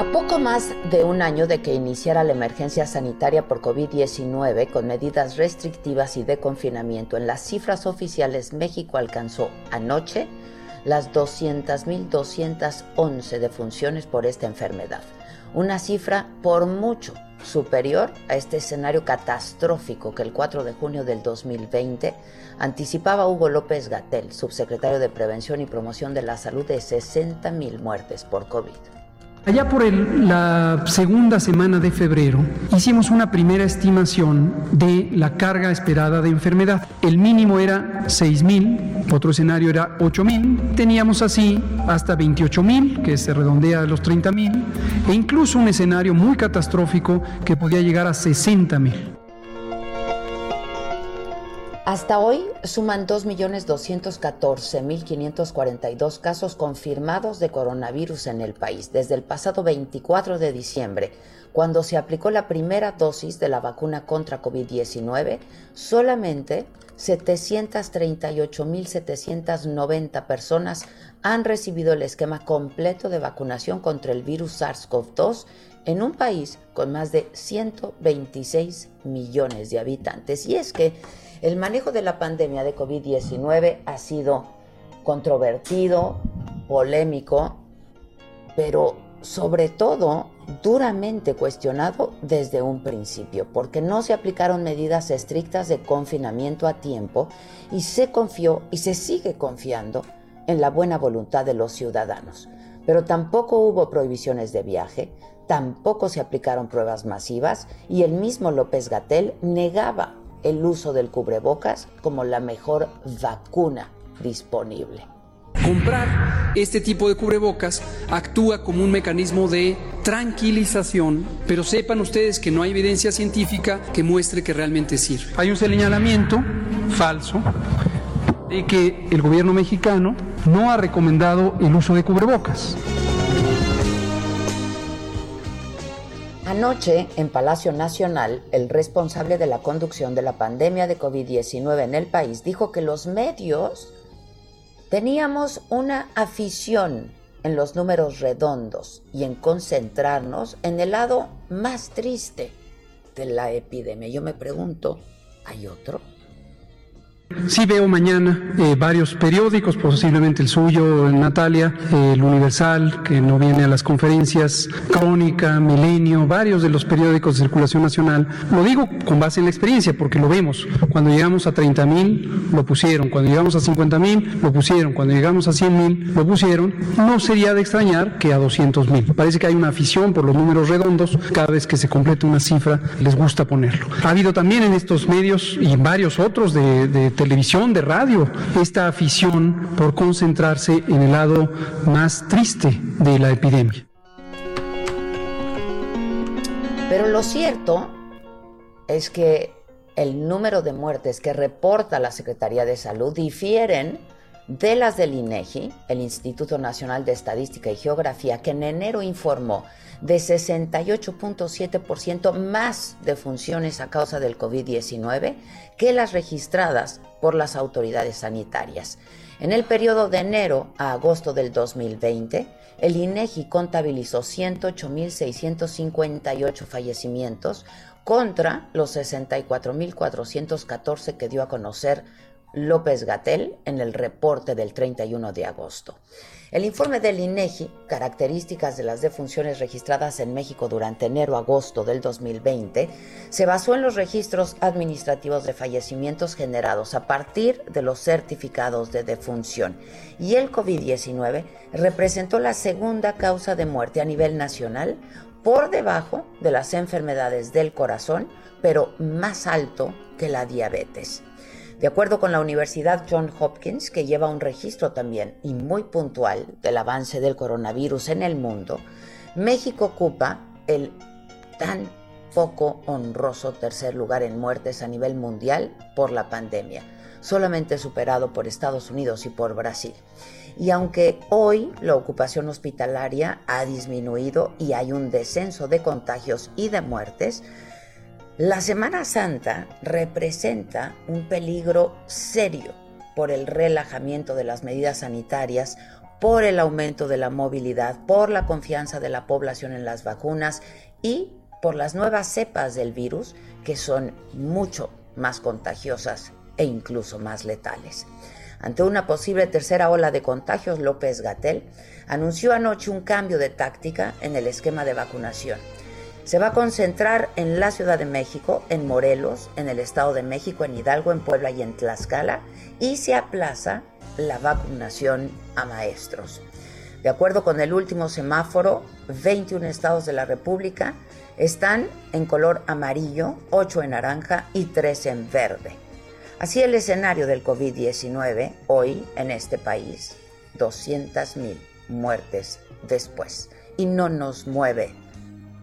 A poco más de un año de que iniciara la emergencia sanitaria por COVID-19 con medidas restrictivas y de confinamiento, en las cifras oficiales México alcanzó anoche las 200.211 defunciones por esta enfermedad, una cifra por mucho superior a este escenario catastrófico que el 4 de junio del 2020 anticipaba Hugo López Gatel, subsecretario de Prevención y Promoción de la Salud, de 60.000 muertes por COVID. Allá por la segunda semana de febrero hicimos una primera estimación de la carga esperada de enfermedad. El mínimo era 6.000, otro escenario era 8.000. Teníamos así hasta 28.000, que se redondea a los 30.000, e incluso un escenario muy catastrófico que podía llegar a 60.000. Hasta hoy suman 2.214.542 casos confirmados de coronavirus en el país desde el pasado 24 de diciembre, cuando se aplicó la primera dosis de la vacuna contra COVID-19, solamente 738.790 personas han recibido el esquema completo de vacunación contra el virus SARS-CoV-2 en un país con más de 126 millones de habitantes. Y es que el manejo de la pandemia de COVID-19 ha sido controvertido, polémico, pero sobre todo duramente cuestionado desde un principio, porque no se aplicaron medidas estrictas de confinamiento a tiempo y se confió y se sigue confiando en la buena voluntad de los ciudadanos. Pero tampoco hubo prohibiciones de viaje, tampoco se aplicaron pruebas masivas y el mismo López Gatel negaba el uso del cubrebocas como la mejor vacuna disponible. Comprar este tipo de cubrebocas actúa como un mecanismo de tranquilización, pero sepan ustedes que no hay evidencia científica que muestre que realmente sirve. Hay un señalamiento falso de que el gobierno mexicano no ha recomendado el uso de cubrebocas. Anoche, en Palacio Nacional, el responsable de la conducción de la pandemia de COVID-19 en el país dijo que los medios teníamos una afición en los números redondos y en concentrarnos en el lado más triste de la epidemia. Yo me pregunto, ¿hay otro? Sí veo mañana eh, varios periódicos, posiblemente el suyo, Natalia, el Universal, que no viene a las conferencias, Crónica, Milenio, varios de los periódicos de circulación nacional. Lo digo con base en la experiencia, porque lo vemos. Cuando llegamos a 30 mil, lo pusieron. Cuando llegamos a 50 mil, lo pusieron. Cuando llegamos a 100 mil, lo pusieron. No sería de extrañar que a 200 mil. Parece que hay una afición por los números redondos. Cada vez que se completa una cifra, les gusta ponerlo. Ha habido también en estos medios y varios otros de, de televisión, de radio, esta afición por concentrarse en el lado más triste de la epidemia. Pero lo cierto es que el número de muertes que reporta la Secretaría de Salud difieren de las del INEGI, el Instituto Nacional de Estadística y Geografía, que en enero informó de 68.7% más defunciones a causa del COVID-19 que las registradas por las autoridades sanitarias. En el periodo de enero a agosto del 2020, el INEGI contabilizó 108.658 fallecimientos contra los 64.414 que dio a conocer López Gatel en el reporte del 31 de agosto. El informe del INEGI, características de las defunciones registradas en México durante enero-agosto del 2020, se basó en los registros administrativos de fallecimientos generados a partir de los certificados de defunción. Y el COVID-19 representó la segunda causa de muerte a nivel nacional, por debajo de las enfermedades del corazón, pero más alto que la diabetes. De acuerdo con la Universidad John Hopkins, que lleva un registro también y muy puntual del avance del coronavirus en el mundo, México ocupa el tan poco honroso tercer lugar en muertes a nivel mundial por la pandemia, solamente superado por Estados Unidos y por Brasil. Y aunque hoy la ocupación hospitalaria ha disminuido y hay un descenso de contagios y de muertes, la Semana Santa representa un peligro serio por el relajamiento de las medidas sanitarias, por el aumento de la movilidad, por la confianza de la población en las vacunas y por las nuevas cepas del virus que son mucho más contagiosas e incluso más letales. Ante una posible tercera ola de contagios, López Gatel anunció anoche un cambio de táctica en el esquema de vacunación se va a concentrar en la Ciudad de México, en Morelos, en el Estado de México, en Hidalgo, en Puebla y en Tlaxcala, y se aplaza la vacunación a maestros. De acuerdo con el último semáforo, 21 estados de la República están en color amarillo, 8 en naranja y 3 en verde. Así el escenario del COVID-19 hoy en este país, 200.000 muertes después. Y no nos mueve